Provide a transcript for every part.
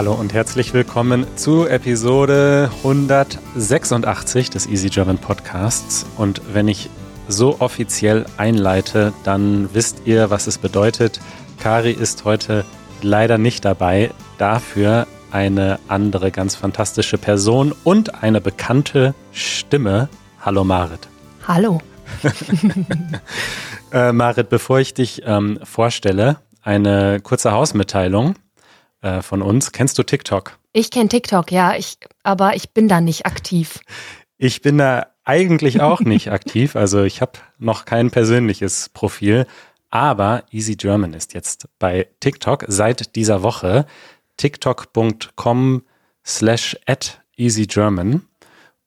Hallo und herzlich willkommen zu Episode 186 des Easy German Podcasts. Und wenn ich so offiziell einleite, dann wisst ihr, was es bedeutet. Kari ist heute leider nicht dabei. Dafür eine andere ganz fantastische Person und eine bekannte Stimme. Hallo Marit. Hallo. äh, Marit, bevor ich dich ähm, vorstelle, eine kurze Hausmitteilung äh, von uns. Kennst du TikTok? Ich kenne TikTok, ja, ich, aber ich bin da nicht aktiv. Ich bin da eigentlich auch nicht aktiv. Also ich habe noch kein persönliches Profil. Aber Easy German ist jetzt bei TikTok seit dieser Woche tiktok.com slash at easygerman.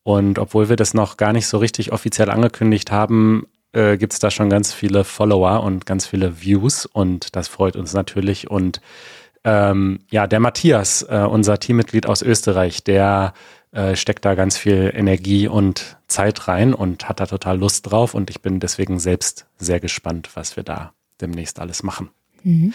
Und obwohl wir das noch gar nicht so richtig offiziell angekündigt haben, äh, gibt es da schon ganz viele Follower und ganz viele Views und das freut uns natürlich. Und ähm, ja, der Matthias, äh, unser Teammitglied aus Österreich, der äh, steckt da ganz viel Energie und Zeit rein und hat da total Lust drauf. Und ich bin deswegen selbst sehr gespannt, was wir da demnächst alles machen. Mhm.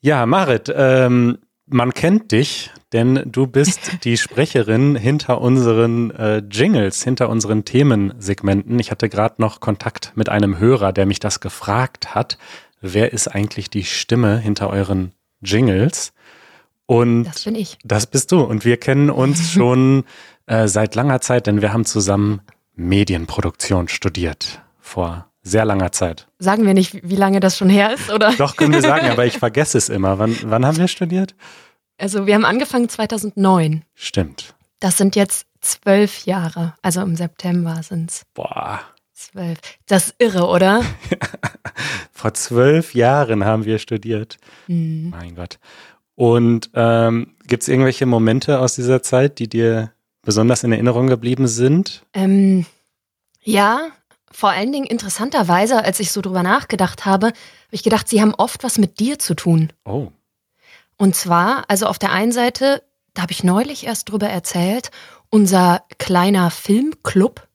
Ja, Marit, ähm, man kennt dich, denn du bist die Sprecherin hinter unseren äh, Jingles, hinter unseren Themensegmenten. Ich hatte gerade noch Kontakt mit einem Hörer, der mich das gefragt hat. Wer ist eigentlich die Stimme hinter euren Jingles? Und das bin ich. Das bist du. Und wir kennen uns schon äh, seit langer Zeit, denn wir haben zusammen Medienproduktion studiert vor sehr langer Zeit. Sagen wir nicht, wie lange das schon her ist, oder? Doch, können wir sagen, aber ich vergesse es immer. Wann, wann haben wir studiert? Also wir haben angefangen 2009. Stimmt. Das sind jetzt zwölf Jahre. Also im September sind es. Boah. Zwölf. Das ist irre, oder? Vor zwölf Jahren haben wir studiert. Mhm. Mein Gott. Und ähm, gibt es irgendwelche Momente aus dieser Zeit, die dir besonders in Erinnerung geblieben sind? Ähm, ja, vor allen Dingen interessanterweise, als ich so drüber nachgedacht habe, habe ich gedacht, sie haben oft was mit dir zu tun. Oh. Und zwar, also auf der einen Seite, da habe ich neulich erst drüber erzählt, unser kleiner Filmclub,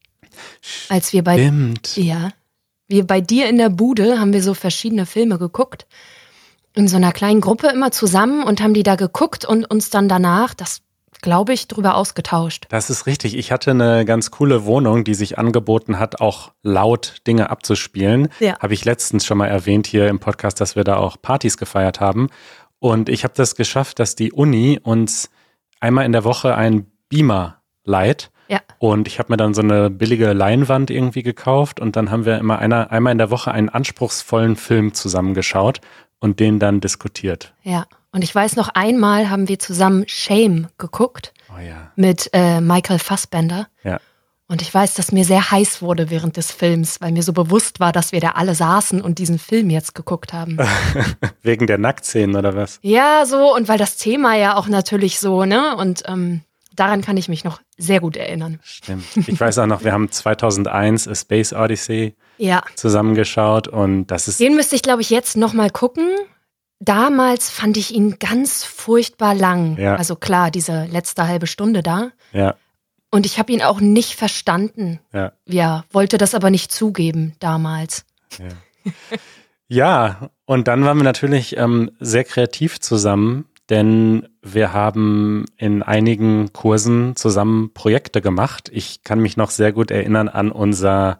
als wir bei Stimmt. ja, wir bei dir in der Bude haben wir so verschiedene Filme geguckt in so einer kleinen Gruppe immer zusammen und haben die da geguckt und uns dann danach, das glaube ich, drüber ausgetauscht. Das ist richtig. Ich hatte eine ganz coole Wohnung, die sich angeboten hat, auch laut Dinge abzuspielen. Ja. Habe ich letztens schon mal erwähnt hier im Podcast, dass wir da auch Partys gefeiert haben. Und ich habe das geschafft, dass die Uni uns einmal in der Woche einen Beamer leiht. Ja. Und ich habe mir dann so eine billige Leinwand irgendwie gekauft und dann haben wir immer einer, einmal in der Woche einen anspruchsvollen Film zusammengeschaut und den dann diskutiert. Ja. Und ich weiß noch einmal haben wir zusammen Shame geguckt. Oh ja. Mit äh, Michael Fassbender. Ja. Und ich weiß, dass mir sehr heiß wurde während des Films, weil mir so bewusst war, dass wir da alle saßen und diesen Film jetzt geguckt haben. Wegen der Nacktszenen oder was? Ja, so und weil das Thema ja auch natürlich so, ne? Und ähm, daran kann ich mich noch sehr gut erinnern. Stimmt. Ich weiß auch noch, wir haben 2001 A Space Odyssey ja. zusammengeschaut und das ist. Den müsste ich, glaube ich, jetzt nochmal gucken, damals fand ich ihn ganz furchtbar lang. Ja. Also klar, diese letzte halbe Stunde da. Ja. Und ich habe ihn auch nicht verstanden. Ja. ja, wollte das aber nicht zugeben damals. Ja, ja und dann waren wir natürlich ähm, sehr kreativ zusammen, denn wir haben in einigen Kursen zusammen Projekte gemacht. Ich kann mich noch sehr gut erinnern an unser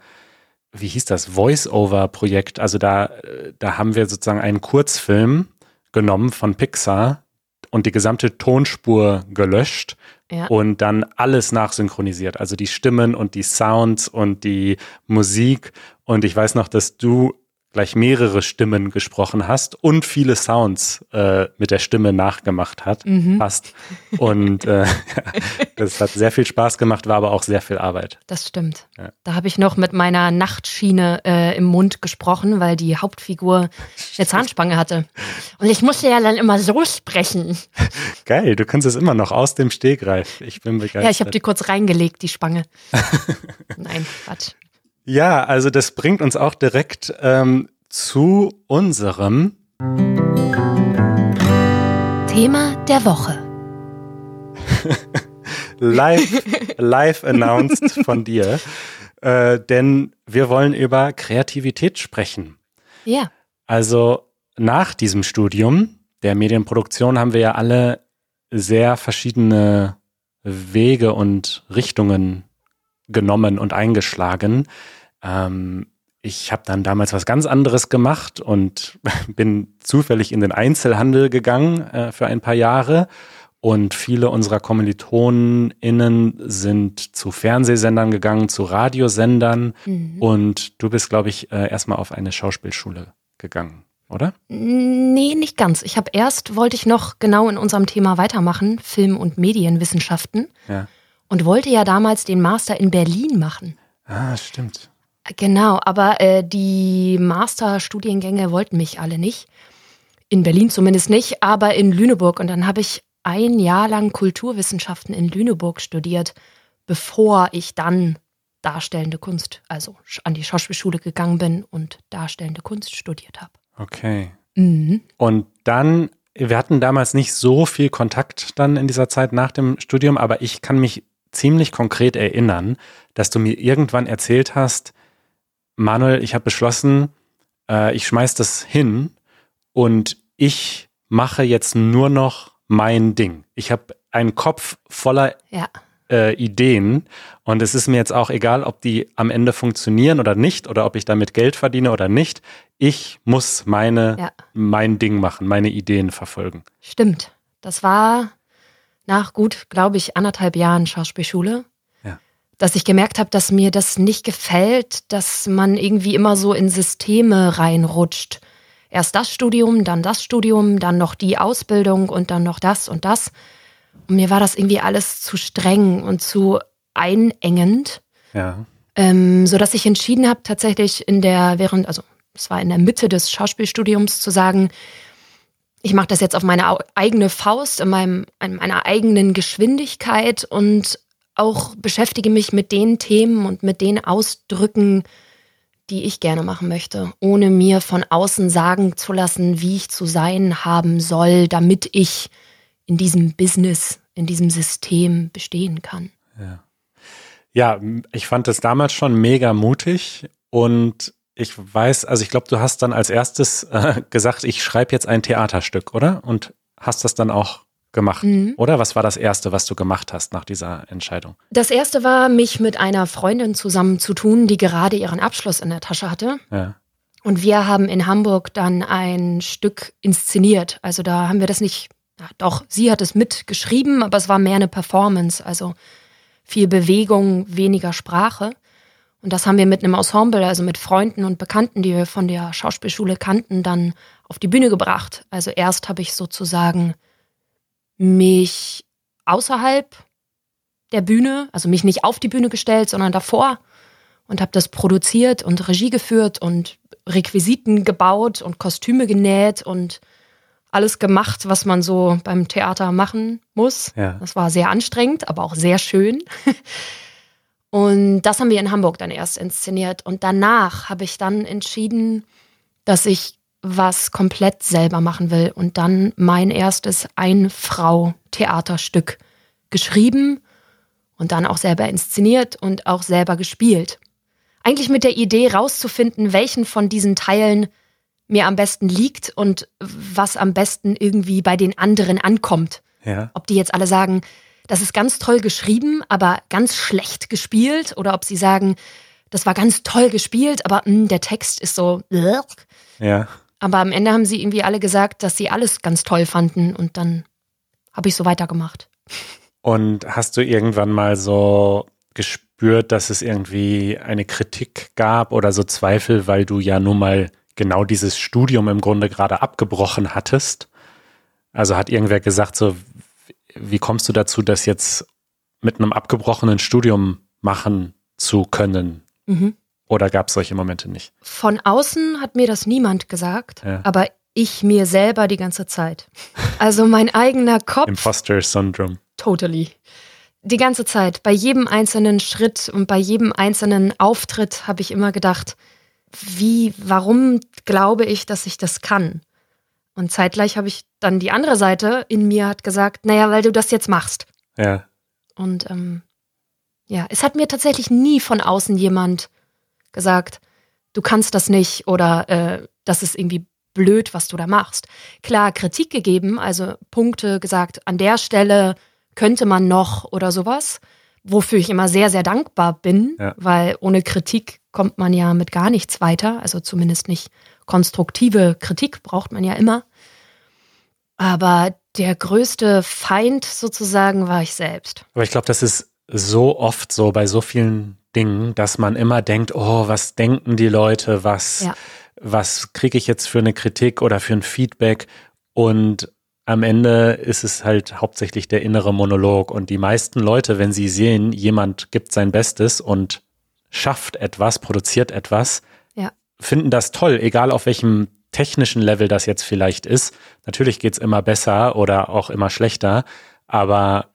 wie hieß das, Voice-Over-Projekt. Also da, da haben wir sozusagen einen Kurzfilm genommen von Pixar und die gesamte Tonspur gelöscht ja. und dann alles nachsynchronisiert. Also die Stimmen und die Sounds und die Musik. Und ich weiß noch, dass du gleich mehrere Stimmen gesprochen hast und viele Sounds äh, mit der Stimme nachgemacht hat, mhm. hast. Und äh, das hat sehr viel Spaß gemacht, war aber auch sehr viel Arbeit. Das stimmt. Ja. Da habe ich noch mit meiner Nachtschiene äh, im Mund gesprochen, weil die Hauptfigur eine Zahnspange hatte. Und ich musste ja dann immer so sprechen. Geil, du kannst es immer noch aus dem Stegreif. Ich bin begeistert. Ja, ich habe die kurz reingelegt, die Spange. Nein, Quatsch. Ja, also das bringt uns auch direkt ähm, zu unserem Thema der Woche. live, live announced von dir. Äh, denn wir wollen über Kreativität sprechen. Ja. Also nach diesem Studium der Medienproduktion haben wir ja alle sehr verschiedene Wege und Richtungen genommen und eingeschlagen. Ähm, ich habe dann damals was ganz anderes gemacht und bin zufällig in den Einzelhandel gegangen äh, für ein paar Jahre. Und viele unserer KommilitonInnen sind zu Fernsehsendern gegangen, zu Radiosendern. Mhm. Und du bist, glaube ich, äh, erstmal auf eine Schauspielschule gegangen, oder? Nee, nicht ganz. Ich habe erst, wollte ich noch genau in unserem Thema weitermachen, Film- und Medienwissenschaften. Ja. Und wollte ja damals den Master in Berlin machen. Ah, stimmt. Genau, aber äh, die Masterstudiengänge wollten mich alle nicht. In Berlin zumindest nicht, aber in Lüneburg. Und dann habe ich ein Jahr lang Kulturwissenschaften in Lüneburg studiert, bevor ich dann darstellende Kunst, also an die Schauspielschule gegangen bin und darstellende Kunst studiert habe. Okay. Mhm. Und dann, wir hatten damals nicht so viel Kontakt dann in dieser Zeit nach dem Studium, aber ich kann mich ziemlich konkret erinnern, dass du mir irgendwann erzählt hast, Manuel, ich habe beschlossen, äh, ich schmeiß das hin und ich mache jetzt nur noch mein Ding. Ich habe einen Kopf voller ja. äh, Ideen und es ist mir jetzt auch egal, ob die am Ende funktionieren oder nicht oder ob ich damit Geld verdiene oder nicht. Ich muss meine ja. mein Ding machen, meine Ideen verfolgen. Stimmt. Das war nach gut, glaube ich, anderthalb Jahren Schauspielschule dass ich gemerkt habe, dass mir das nicht gefällt, dass man irgendwie immer so in Systeme reinrutscht. Erst das Studium, dann das Studium, dann noch die Ausbildung und dann noch das und das. Und mir war das irgendwie alles zu streng und zu einengend. Ja. Ähm, so dass ich entschieden habe, tatsächlich in der, während, also es war in der Mitte des Schauspielstudiums zu sagen, ich mache das jetzt auf meine eigene Faust, in, meinem, in meiner eigenen Geschwindigkeit und auch beschäftige mich mit den Themen und mit den Ausdrücken, die ich gerne machen möchte, ohne mir von außen sagen zu lassen, wie ich zu sein haben soll, damit ich in diesem Business, in diesem System bestehen kann. Ja, ja ich fand das damals schon mega mutig und ich weiß, also ich glaube, du hast dann als erstes äh, gesagt, ich schreibe jetzt ein Theaterstück, oder? Und hast das dann auch gemacht, mhm. oder? Was war das Erste, was du gemacht hast nach dieser Entscheidung? Das Erste war, mich mit einer Freundin zusammen zu tun, die gerade ihren Abschluss in der Tasche hatte. Ja. Und wir haben in Hamburg dann ein Stück inszeniert. Also da haben wir das nicht, ja, doch, sie hat es mitgeschrieben, aber es war mehr eine Performance. Also viel Bewegung, weniger Sprache. Und das haben wir mit einem Ensemble, also mit Freunden und Bekannten, die wir von der Schauspielschule kannten, dann auf die Bühne gebracht. Also erst habe ich sozusagen mich außerhalb der Bühne, also mich nicht auf die Bühne gestellt, sondern davor und habe das produziert und Regie geführt und Requisiten gebaut und Kostüme genäht und alles gemacht, was man so beim Theater machen muss. Ja. Das war sehr anstrengend, aber auch sehr schön. Und das haben wir in Hamburg dann erst inszeniert. Und danach habe ich dann entschieden, dass ich was komplett selber machen will und dann mein erstes Ein-Frau-Theaterstück geschrieben und dann auch selber inszeniert und auch selber gespielt. Eigentlich mit der Idee rauszufinden, welchen von diesen Teilen mir am besten liegt und was am besten irgendwie bei den anderen ankommt. Ja. Ob die jetzt alle sagen, das ist ganz toll geschrieben, aber ganz schlecht gespielt oder ob sie sagen, das war ganz toll gespielt, aber mh, hm, der Text ist so. Ja. Aber am Ende haben sie irgendwie alle gesagt, dass sie alles ganz toll fanden und dann habe ich so weitergemacht. Und hast du irgendwann mal so gespürt, dass es irgendwie eine Kritik gab oder so Zweifel, weil du ja nun mal genau dieses Studium im Grunde gerade abgebrochen hattest? Also hat irgendwer gesagt, so, wie kommst du dazu, das jetzt mit einem abgebrochenen Studium machen zu können? Mhm. Oder gab es solche Momente nicht? Von außen hat mir das niemand gesagt, ja. aber ich mir selber die ganze Zeit. Also mein eigener Kopf. Imposter Syndrome. Totally. Die ganze Zeit. Bei jedem einzelnen Schritt und bei jedem einzelnen Auftritt habe ich immer gedacht, wie, warum glaube ich, dass ich das kann? Und zeitgleich habe ich dann die andere Seite in mir hat gesagt, naja, weil du das jetzt machst. Ja. Und ähm, ja, es hat mir tatsächlich nie von außen jemand gesagt, du kannst das nicht oder äh, das ist irgendwie blöd, was du da machst. Klar, Kritik gegeben, also Punkte gesagt, an der Stelle könnte man noch oder sowas, wofür ich immer sehr, sehr dankbar bin, ja. weil ohne Kritik kommt man ja mit gar nichts weiter, also zumindest nicht konstruktive Kritik braucht man ja immer. Aber der größte Feind sozusagen war ich selbst. Aber ich glaube, das ist so oft so bei so vielen Dingen, dass man immer denkt, oh, was denken die Leute, was, ja. was kriege ich jetzt für eine Kritik oder für ein Feedback? Und am Ende ist es halt hauptsächlich der innere Monolog. Und die meisten Leute, wenn sie sehen, jemand gibt sein Bestes und schafft etwas, produziert etwas, ja. finden das toll, egal auf welchem technischen Level das jetzt vielleicht ist. Natürlich geht's immer besser oder auch immer schlechter, aber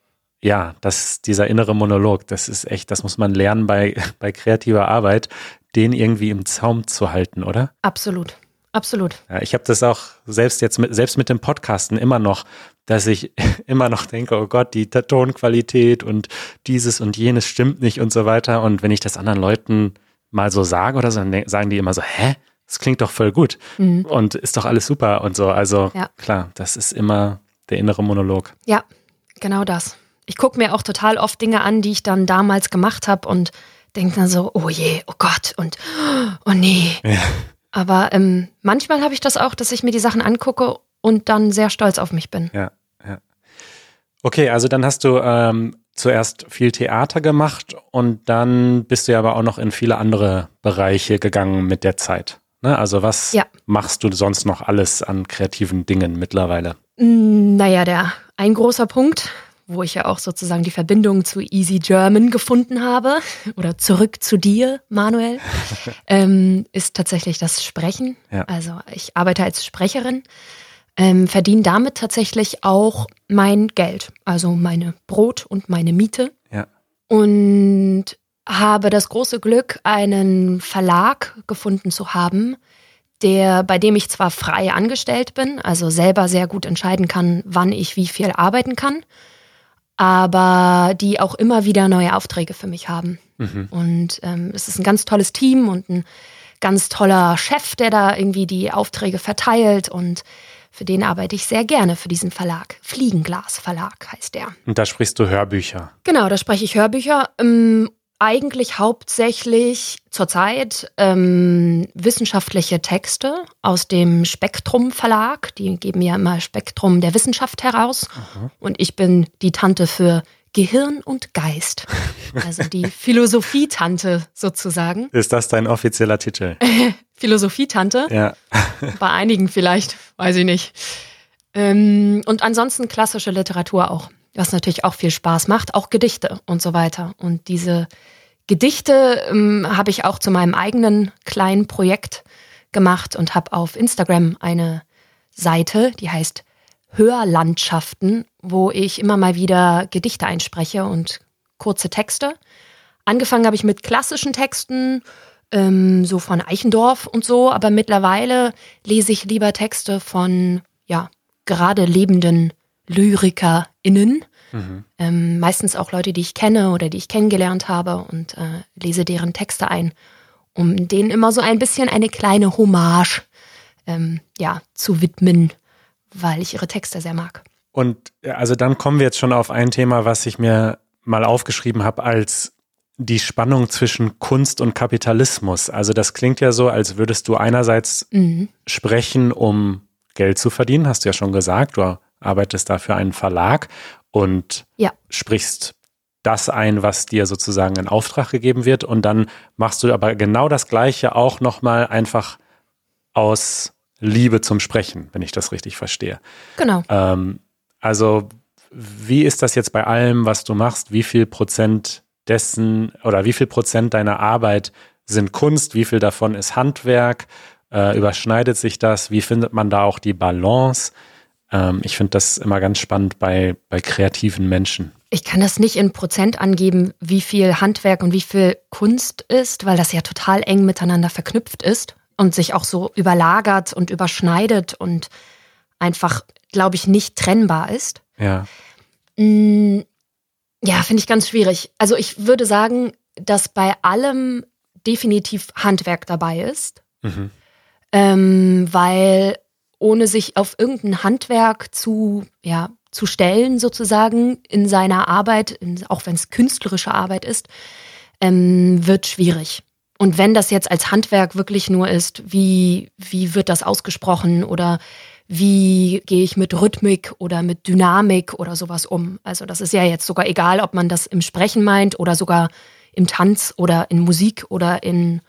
ja, das, dieser innere Monolog, das ist echt, das muss man lernen bei, bei kreativer Arbeit, den irgendwie im Zaum zu halten, oder? Absolut. Absolut. Ja, ich habe das auch selbst jetzt mit, selbst mit dem Podcasten immer noch, dass ich immer noch denke, oh Gott, die Tonqualität und dieses und jenes stimmt nicht und so weiter. Und wenn ich das anderen Leuten mal so sage oder so, dann sagen die immer so, hä? Das klingt doch voll gut mhm. und ist doch alles super und so. Also ja. klar, das ist immer der innere Monolog. Ja, genau das. Ich gucke mir auch total oft Dinge an, die ich dann damals gemacht habe und denke dann so, oh je, oh Gott und oh nee. Ja. Aber ähm, manchmal habe ich das auch, dass ich mir die Sachen angucke und dann sehr stolz auf mich bin. Ja, ja. Okay, also dann hast du ähm, zuerst viel Theater gemacht und dann bist du ja aber auch noch in viele andere Bereiche gegangen mit der Zeit. Ne? Also was ja. machst du sonst noch alles an kreativen Dingen mittlerweile? Mm, naja, der ein großer Punkt wo ich ja auch sozusagen die Verbindung zu Easy German gefunden habe oder zurück zu dir, Manuel, ähm, ist tatsächlich das Sprechen. Ja. Also ich arbeite als Sprecherin, ähm, verdiene damit tatsächlich auch mein Geld, also meine Brot und meine Miete. Ja. Und habe das große Glück, einen Verlag gefunden zu haben, der, bei dem ich zwar frei angestellt bin, also selber sehr gut entscheiden kann, wann ich wie viel arbeiten kann aber die auch immer wieder neue Aufträge für mich haben. Mhm. Und ähm, es ist ein ganz tolles Team und ein ganz toller Chef, der da irgendwie die Aufträge verteilt und für den arbeite ich sehr gerne für diesen Verlag. Fliegenglas Verlag heißt der. Und da sprichst du Hörbücher. Genau, da spreche ich Hörbücher. Ähm, eigentlich hauptsächlich zurzeit ähm, wissenschaftliche Texte aus dem Spektrum Verlag. Die geben ja immer Spektrum der Wissenschaft heraus. Aha. Und ich bin die Tante für Gehirn und Geist. Also die Philosophietante sozusagen. Ist das dein offizieller Titel? Philosophietante? Ja. Bei einigen vielleicht, weiß ich nicht. Ähm, und ansonsten klassische Literatur auch was natürlich auch viel Spaß macht, auch Gedichte und so weiter. Und diese Gedichte ähm, habe ich auch zu meinem eigenen kleinen Projekt gemacht und habe auf Instagram eine Seite, die heißt Hörlandschaften, wo ich immer mal wieder Gedichte einspreche und kurze Texte. Angefangen habe ich mit klassischen Texten, ähm, so von Eichendorf und so, aber mittlerweile lese ich lieber Texte von, ja, gerade lebenden LyrikerInnen. Mhm. Ähm, meistens auch Leute, die ich kenne oder die ich kennengelernt habe und äh, lese deren Texte ein, um denen immer so ein bisschen eine kleine Hommage ähm, ja, zu widmen, weil ich ihre Texte sehr mag. Und also dann kommen wir jetzt schon auf ein Thema, was ich mir mal aufgeschrieben habe als die Spannung zwischen Kunst und Kapitalismus. Also das klingt ja so, als würdest du einerseits mhm. sprechen, um Geld zu verdienen, hast du ja schon gesagt. Du arbeitest da für einen Verlag und ja. sprichst das ein, was dir sozusagen in Auftrag gegeben wird. Und dann machst du aber genau das Gleiche auch nochmal einfach aus Liebe zum Sprechen, wenn ich das richtig verstehe. Genau. Ähm, also, wie ist das jetzt bei allem, was du machst? Wie viel Prozent dessen oder wie viel Prozent deiner Arbeit sind Kunst? Wie viel davon ist Handwerk? Äh, überschneidet sich das? Wie findet man da auch die Balance? Ähm, ich finde das immer ganz spannend bei, bei kreativen Menschen. Ich kann das nicht in Prozent angeben, wie viel Handwerk und wie viel Kunst ist, weil das ja total eng miteinander verknüpft ist und sich auch so überlagert und überschneidet und einfach, glaube ich, nicht trennbar ist. Ja. Mm, ja, finde ich ganz schwierig. Also ich würde sagen, dass bei allem definitiv Handwerk dabei ist, mhm. ähm, weil ohne sich auf irgendein Handwerk zu, ja, zu stellen, sozusagen, in seiner Arbeit, auch wenn es künstlerische Arbeit ist, ähm, wird schwierig. Und wenn das jetzt als Handwerk wirklich nur ist, wie, wie wird das ausgesprochen oder wie gehe ich mit Rhythmik oder mit Dynamik oder sowas um? Also das ist ja jetzt sogar egal, ob man das im Sprechen meint oder sogar im Tanz oder in Musik oder in,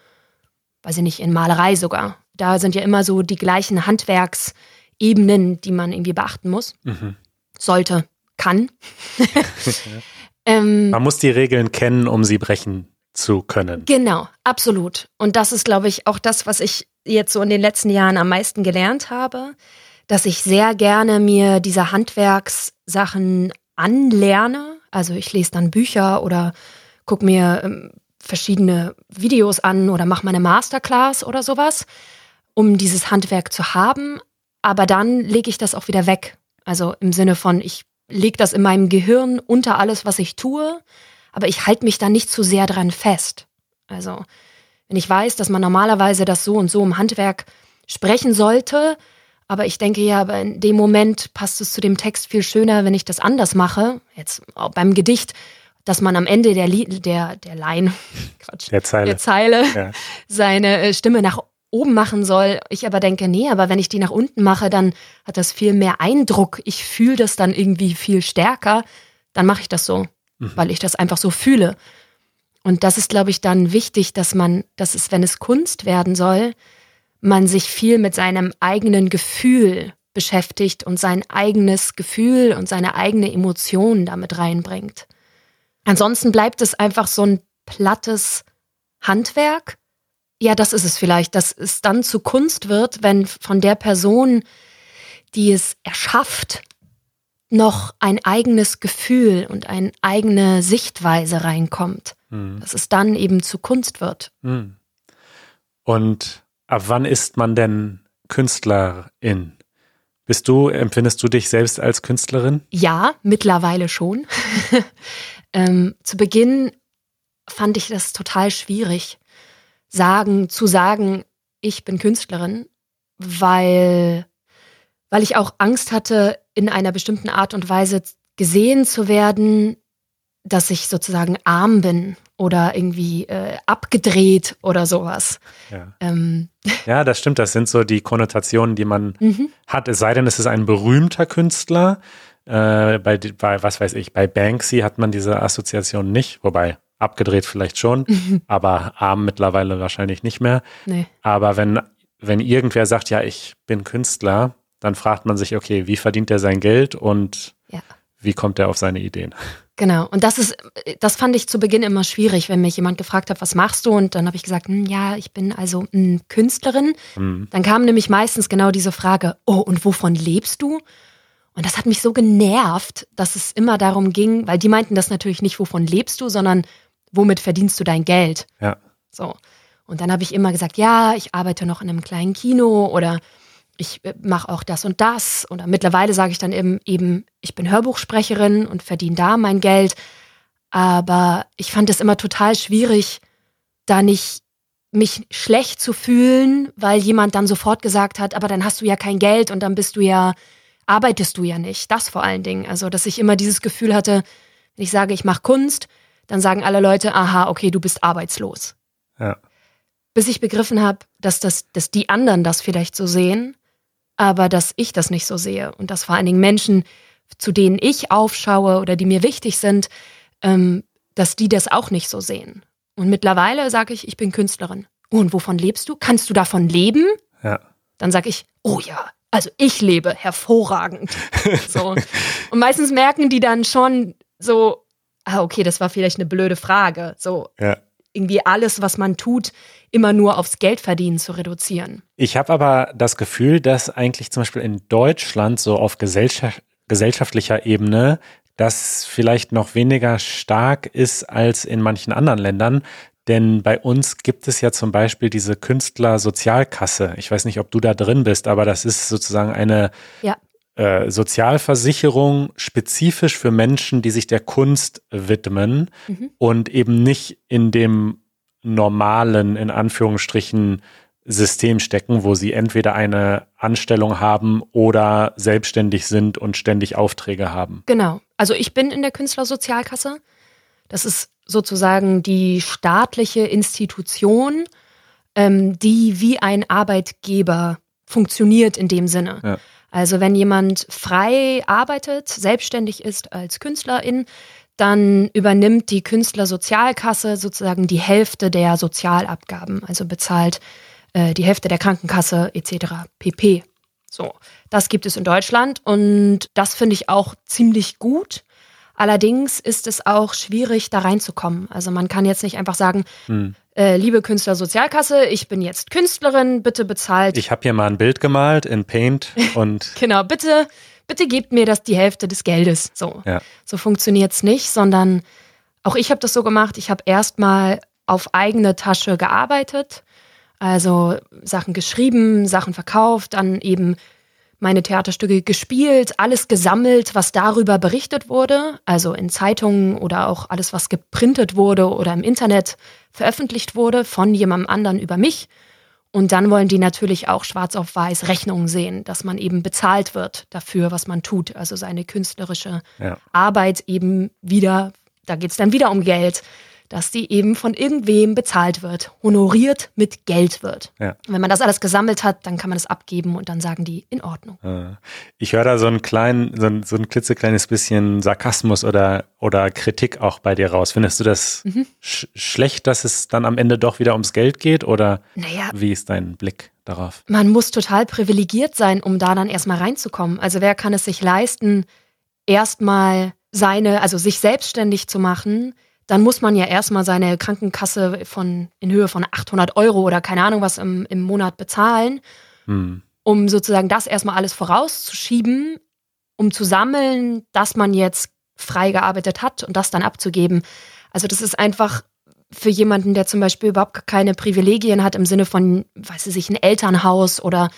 weiß ich nicht, in Malerei sogar. Da sind ja immer so die gleichen Handwerksebenen, die man irgendwie beachten muss. Mhm. Sollte, kann. ähm, man muss die Regeln kennen, um sie brechen zu können. Genau, absolut. Und das ist, glaube ich, auch das, was ich jetzt so in den letzten Jahren am meisten gelernt habe, dass ich sehr gerne mir diese Handwerkssachen anlerne. Also ich lese dann Bücher oder gucke mir ähm, verschiedene Videos an oder mache meine Masterclass oder sowas, um dieses Handwerk zu haben. Aber dann lege ich das auch wieder weg. Also im Sinne von, ich lege das in meinem Gehirn unter alles, was ich tue aber ich halte mich da nicht zu sehr dran fest. Also, wenn ich weiß, dass man normalerweise das so und so im Handwerk sprechen sollte, aber ich denke ja, aber in dem Moment passt es zu dem Text viel schöner, wenn ich das anders mache. Jetzt beim Gedicht, dass man am Ende der, der, der Line, Quatsch, der Zeile, der Zeile ja. seine äh, Stimme nach oben machen soll. Ich aber denke, nee, aber wenn ich die nach unten mache, dann hat das viel mehr Eindruck. Ich fühle das dann irgendwie viel stärker. Dann mache ich das so mhm. weil ich das einfach so fühle. Und das ist, glaube ich, dann wichtig, dass man, dass es, wenn es Kunst werden soll, man sich viel mit seinem eigenen Gefühl beschäftigt und sein eigenes Gefühl und seine eigene Emotion damit reinbringt. Ansonsten bleibt es einfach so ein plattes Handwerk. Ja, das ist es vielleicht, dass es dann zu Kunst wird, wenn von der Person, die es erschafft, noch ein eigenes Gefühl und eine eigene Sichtweise reinkommt, mhm. dass es dann eben zu Kunst wird. Mhm. Und ab wann ist man denn Künstlerin? Bist du, empfindest du dich selbst als Künstlerin? Ja, mittlerweile schon. ähm, zu Beginn fand ich das total schwierig, sagen, zu sagen, ich bin Künstlerin, weil, weil ich auch Angst hatte, in einer bestimmten Art und Weise gesehen zu werden, dass ich sozusagen arm bin oder irgendwie äh, abgedreht oder sowas. Ja. Ähm. ja, das stimmt. Das sind so die Konnotationen, die man mhm. hat. Es sei denn, es ist ein berühmter Künstler. Äh, bei, bei, was weiß ich, bei Banksy hat man diese Assoziation nicht, wobei abgedreht vielleicht schon, aber arm mittlerweile wahrscheinlich nicht mehr. Nee. Aber wenn, wenn irgendwer sagt, ja, ich bin Künstler, dann fragt man sich, okay, wie verdient er sein Geld und ja. wie kommt er auf seine Ideen? Genau, und das ist, das fand ich zu Beginn immer schwierig, wenn mich jemand gefragt hat, was machst du? Und dann habe ich gesagt, hm, ja, ich bin also hm, Künstlerin. Mhm. Dann kam nämlich meistens genau diese Frage, oh, und wovon lebst du? Und das hat mich so genervt, dass es immer darum ging, weil die meinten das natürlich nicht, wovon lebst du, sondern womit verdienst du dein Geld? Ja. So. Und dann habe ich immer gesagt, ja, ich arbeite noch in einem kleinen Kino oder ich äh, mache auch das und das. Oder mittlerweile sage ich dann eben, eben, ich bin Hörbuchsprecherin und verdiene da mein Geld. Aber ich fand es immer total schwierig, da nicht mich schlecht zu fühlen, weil jemand dann sofort gesagt hat, aber dann hast du ja kein Geld und dann bist du ja, arbeitest du ja nicht. Das vor allen Dingen. Also, dass ich immer dieses Gefühl hatte, wenn ich sage, ich mache Kunst, dann sagen alle Leute, aha, okay, du bist arbeitslos. Ja. Bis ich begriffen habe, dass, das, dass die anderen das vielleicht so sehen aber dass ich das nicht so sehe und dass vor allen Dingen Menschen, zu denen ich aufschaue oder die mir wichtig sind, ähm, dass die das auch nicht so sehen. Und mittlerweile sage ich, ich bin Künstlerin. und wovon lebst du? Kannst du davon leben? Ja. Dann sage ich, oh ja, also ich lebe hervorragend. so. Und meistens merken die dann schon so, ah, okay, das war vielleicht eine blöde Frage. So, ja irgendwie alles, was man tut, immer nur aufs Geldverdienen zu reduzieren. Ich habe aber das Gefühl, dass eigentlich zum Beispiel in Deutschland so auf gesellschaft gesellschaftlicher Ebene das vielleicht noch weniger stark ist als in manchen anderen Ländern. Denn bei uns gibt es ja zum Beispiel diese Künstlersozialkasse. Ich weiß nicht, ob du da drin bist, aber das ist sozusagen eine ja. Äh, Sozialversicherung spezifisch für Menschen, die sich der Kunst widmen mhm. und eben nicht in dem normalen, in Anführungsstrichen, System stecken, wo sie entweder eine Anstellung haben oder selbstständig sind und ständig Aufträge haben. Genau. Also ich bin in der Künstlersozialkasse. Das ist sozusagen die staatliche Institution, ähm, die wie ein Arbeitgeber funktioniert in dem Sinne. Ja. Also wenn jemand frei arbeitet, selbstständig ist als Künstlerin, dann übernimmt die Künstlersozialkasse sozusagen die Hälfte der Sozialabgaben, also bezahlt äh, die Hälfte der Krankenkasse etc. pp. So, das gibt es in Deutschland und das finde ich auch ziemlich gut. Allerdings ist es auch schwierig, da reinzukommen. Also man kann jetzt nicht einfach sagen, hm. Äh, liebe Künstlersozialkasse, ich bin jetzt Künstlerin, bitte bezahlt. Ich habe hier mal ein Bild gemalt in Paint und. genau, bitte, bitte gebt mir das die Hälfte des Geldes. So, ja. so funktioniert es nicht, sondern auch ich habe das so gemacht. Ich habe erstmal auf eigene Tasche gearbeitet also Sachen geschrieben, Sachen verkauft, dann eben meine Theaterstücke gespielt, alles gesammelt, was darüber berichtet wurde, also in Zeitungen oder auch alles, was geprintet wurde oder im Internet veröffentlicht wurde von jemandem anderen über mich. Und dann wollen die natürlich auch schwarz auf weiß Rechnungen sehen, dass man eben bezahlt wird dafür, was man tut, also seine künstlerische ja. Arbeit eben wieder, da geht es dann wieder um Geld dass die eben von irgendwem bezahlt wird, honoriert mit Geld wird. Ja. Wenn man das alles gesammelt hat, dann kann man es abgeben und dann sagen die in Ordnung. Ich höre da so ein klein, so ein, so ein klitzekleines bisschen Sarkasmus oder, oder Kritik auch bei dir raus. Findest du das mhm. sch schlecht, dass es dann am Ende doch wieder ums Geld geht oder naja, wie ist dein Blick darauf? Man muss total privilegiert sein, um da dann erstmal reinzukommen. Also wer kann es sich leisten, erstmal seine, also sich selbstständig zu machen, dann muss man ja erstmal seine Krankenkasse von, in Höhe von 800 Euro oder keine Ahnung was im, im Monat bezahlen, hm. um sozusagen das erstmal alles vorauszuschieben, um zu sammeln, dass man jetzt frei gearbeitet hat und das dann abzugeben. Also das ist einfach für jemanden, der zum Beispiel überhaupt keine Privilegien hat im Sinne von, weiß ich, ein Elternhaus oder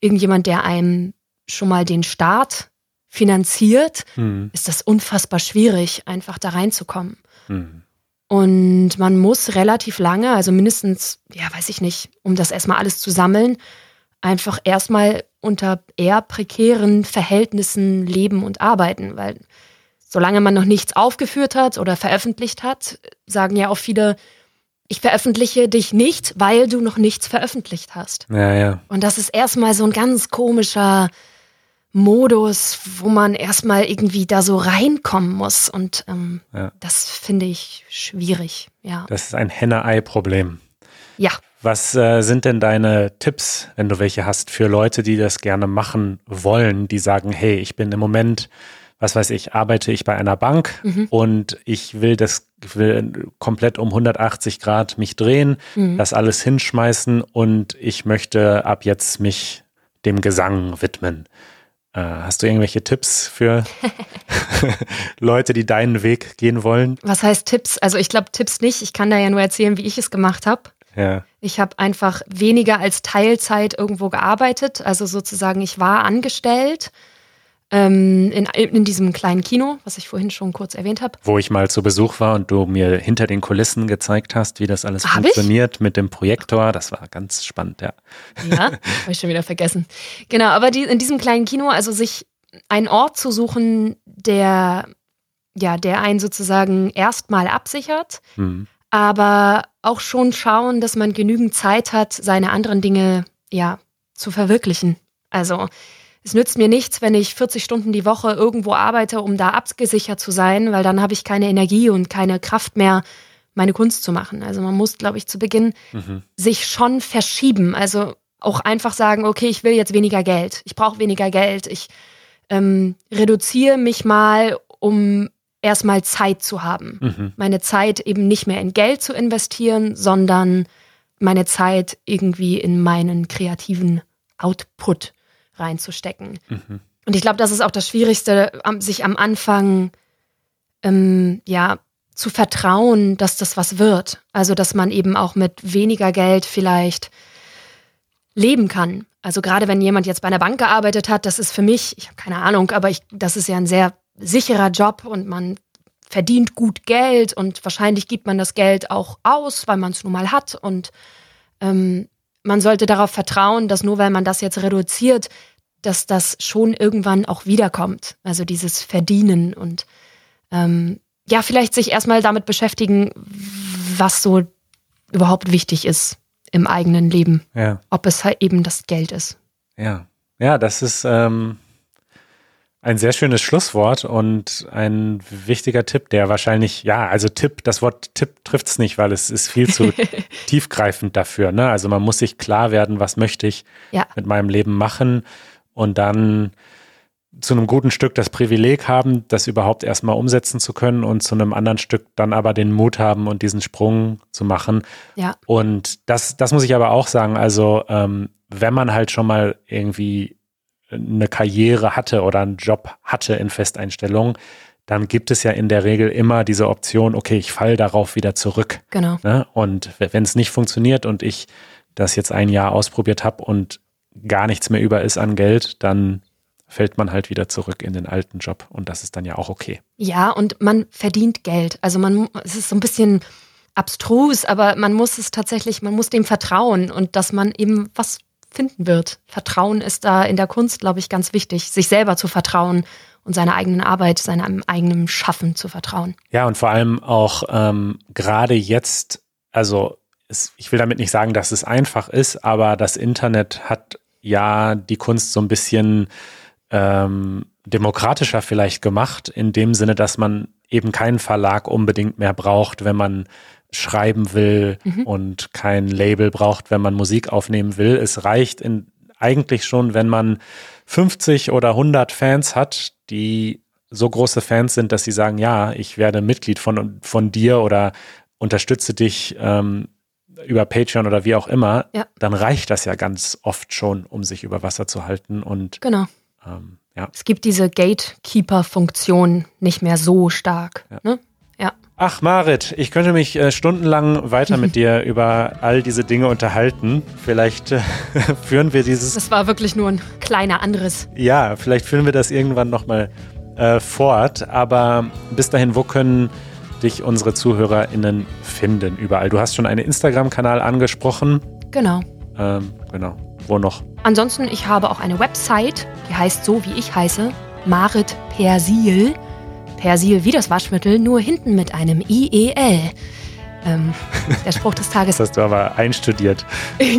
irgendjemand, der einem schon mal den Staat finanziert, hm. ist das unfassbar schwierig, einfach da reinzukommen. Mhm. Und man muss relativ lange, also mindestens, ja, weiß ich nicht, um das erstmal alles zu sammeln, einfach erstmal unter eher prekären Verhältnissen leben und arbeiten, weil solange man noch nichts aufgeführt hat oder veröffentlicht hat, sagen ja auch viele, ich veröffentliche dich nicht, weil du noch nichts veröffentlicht hast. Ja, ja. Und das ist erstmal so ein ganz komischer Modus, wo man erstmal irgendwie da so reinkommen muss. Und ähm, ja. das finde ich schwierig, ja. Das ist ein Henne-Ei-Problem. Ja. Was äh, sind denn deine Tipps, wenn du welche hast, für Leute, die das gerne machen wollen, die sagen, hey, ich bin im Moment, was weiß ich, arbeite ich bei einer Bank mhm. und ich will das will komplett um 180 Grad mich drehen, mhm. das alles hinschmeißen und ich möchte ab jetzt mich dem Gesang widmen. Äh, hast du irgendwelche Tipps für Leute, die deinen Weg gehen wollen? Was heißt Tipps? Also ich glaube Tipps nicht. Ich kann da ja nur erzählen, wie ich es gemacht habe. Ja. Ich habe einfach weniger als Teilzeit irgendwo gearbeitet. Also sozusagen, ich war angestellt ähm, in, in diesem kleinen Kino, was ich vorhin schon kurz erwähnt habe. Wo ich mal zu Besuch war und du mir hinter den Kulissen gezeigt hast, wie das alles hab funktioniert ich? mit dem Projektor. Das war ganz spannend, ja. Ja, habe ich schon wieder vergessen. Genau, aber die, in diesem kleinen Kino, also sich einen Ort zu suchen, der, ja, der einen sozusagen erstmal absichert, mhm. aber auch schon schauen, dass man genügend Zeit hat, seine anderen Dinge, ja, zu verwirklichen. Also es nützt mir nichts, wenn ich 40 Stunden die Woche irgendwo arbeite, um da abgesichert zu sein, weil dann habe ich keine Energie und keine Kraft mehr, meine Kunst zu machen. Also man muss, glaube ich, zu Beginn mhm. sich schon verschieben. Also auch einfach sagen, okay, ich will jetzt weniger Geld. Ich brauche weniger Geld. Ich ähm, reduziere mich mal, um erstmal Zeit zu haben. Mhm. Meine Zeit eben nicht mehr in Geld zu investieren, sondern meine Zeit irgendwie in meinen kreativen Output reinzustecken. Mhm. Und ich glaube, das ist auch das Schwierigste, sich am Anfang ähm, ja zu vertrauen, dass das was wird. Also dass man eben auch mit weniger Geld vielleicht leben kann. Also gerade wenn jemand jetzt bei einer Bank gearbeitet hat, das ist für mich, ich habe keine Ahnung, aber ich, das ist ja ein sehr sicherer Job und man verdient gut Geld und wahrscheinlich gibt man das Geld auch aus, weil man es nun mal hat. Und ähm, man sollte darauf vertrauen, dass nur weil man das jetzt reduziert, dass das schon irgendwann auch wiederkommt. Also dieses Verdienen und ähm, ja, vielleicht sich erstmal damit beschäftigen, was so überhaupt wichtig ist im eigenen Leben. Ja. Ob es halt eben das Geld ist. Ja, ja, das ist ähm, ein sehr schönes Schlusswort und ein wichtiger Tipp, der wahrscheinlich, ja, also Tipp, das Wort Tipp trifft es nicht, weil es ist viel zu tiefgreifend dafür. Ne? Also man muss sich klar werden, was möchte ich ja. mit meinem Leben machen und dann zu einem guten Stück das Privileg haben, das überhaupt erstmal umsetzen zu können und zu einem anderen Stück dann aber den Mut haben und diesen Sprung zu machen. Ja. Und das, das muss ich aber auch sagen. Also, ähm, wenn man halt schon mal irgendwie eine Karriere hatte oder einen Job hatte in Festeinstellungen, dann gibt es ja in der Regel immer diese Option, okay, ich falle darauf wieder zurück. Genau. Ne? Und wenn es nicht funktioniert und ich das jetzt ein Jahr ausprobiert habe und gar nichts mehr über ist an Geld, dann fällt man halt wieder zurück in den alten Job und das ist dann ja auch okay. Ja, und man verdient Geld. Also man, es ist so ein bisschen abstrus, aber man muss es tatsächlich, man muss dem vertrauen und dass man eben was finden wird. Vertrauen ist da in der Kunst, glaube ich, ganz wichtig, sich selber zu vertrauen und seiner eigenen Arbeit, seinem eigenen Schaffen zu vertrauen. Ja, und vor allem auch ähm, gerade jetzt, also es, ich will damit nicht sagen, dass es einfach ist, aber das Internet hat ja die Kunst so ein bisschen ähm, demokratischer vielleicht gemacht, in dem Sinne, dass man eben keinen Verlag unbedingt mehr braucht, wenn man schreiben will mhm. und kein Label braucht, wenn man Musik aufnehmen will. Es reicht in, eigentlich schon, wenn man 50 oder 100 Fans hat, die so große Fans sind, dass sie sagen, ja, ich werde Mitglied von, von dir oder unterstütze dich ähm, über Patreon oder wie auch immer, ja. dann reicht das ja ganz oft schon, um sich über Wasser zu halten. Und genau. Ähm, ja. Es gibt diese Gatekeeper-Funktion nicht mehr so stark. Ja. Ne? Ach, Marit, ich könnte mich äh, stundenlang weiter mit dir über all diese Dinge unterhalten. Vielleicht äh, führen wir dieses. Das war wirklich nur ein kleiner anderes. Ja, vielleicht führen wir das irgendwann nochmal äh, fort. Aber bis dahin, wo können dich unsere ZuhörerInnen finden? Überall. Du hast schon einen Instagram-Kanal angesprochen. Genau. Ähm, genau. Wo noch? Ansonsten, ich habe auch eine Website, die heißt so, wie ich heiße, Marit Persil. Persil wie das Waschmittel, nur hinten mit einem IEL. Ähm, der Spruch des Tages. das hast du aber einstudiert.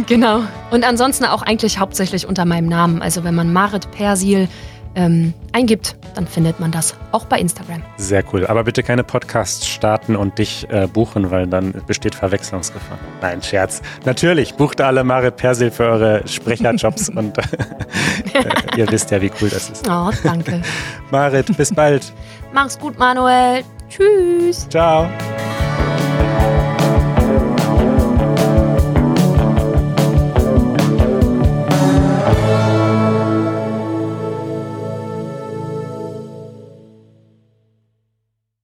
genau. Und ansonsten auch eigentlich hauptsächlich unter meinem Namen. Also wenn man Marit Persil ähm, eingibt, dann findet man das auch bei Instagram. Sehr cool. Aber bitte keine Podcasts starten und dich äh, buchen, weil dann besteht Verwechslungsgefahr. Nein, Scherz. Natürlich, bucht alle Marit Persil für eure Sprecherjobs und äh, ihr wisst ja, wie cool das ist. Oh, danke. Marit, bis bald. Mach's gut, Manuel. Tschüss. Ciao.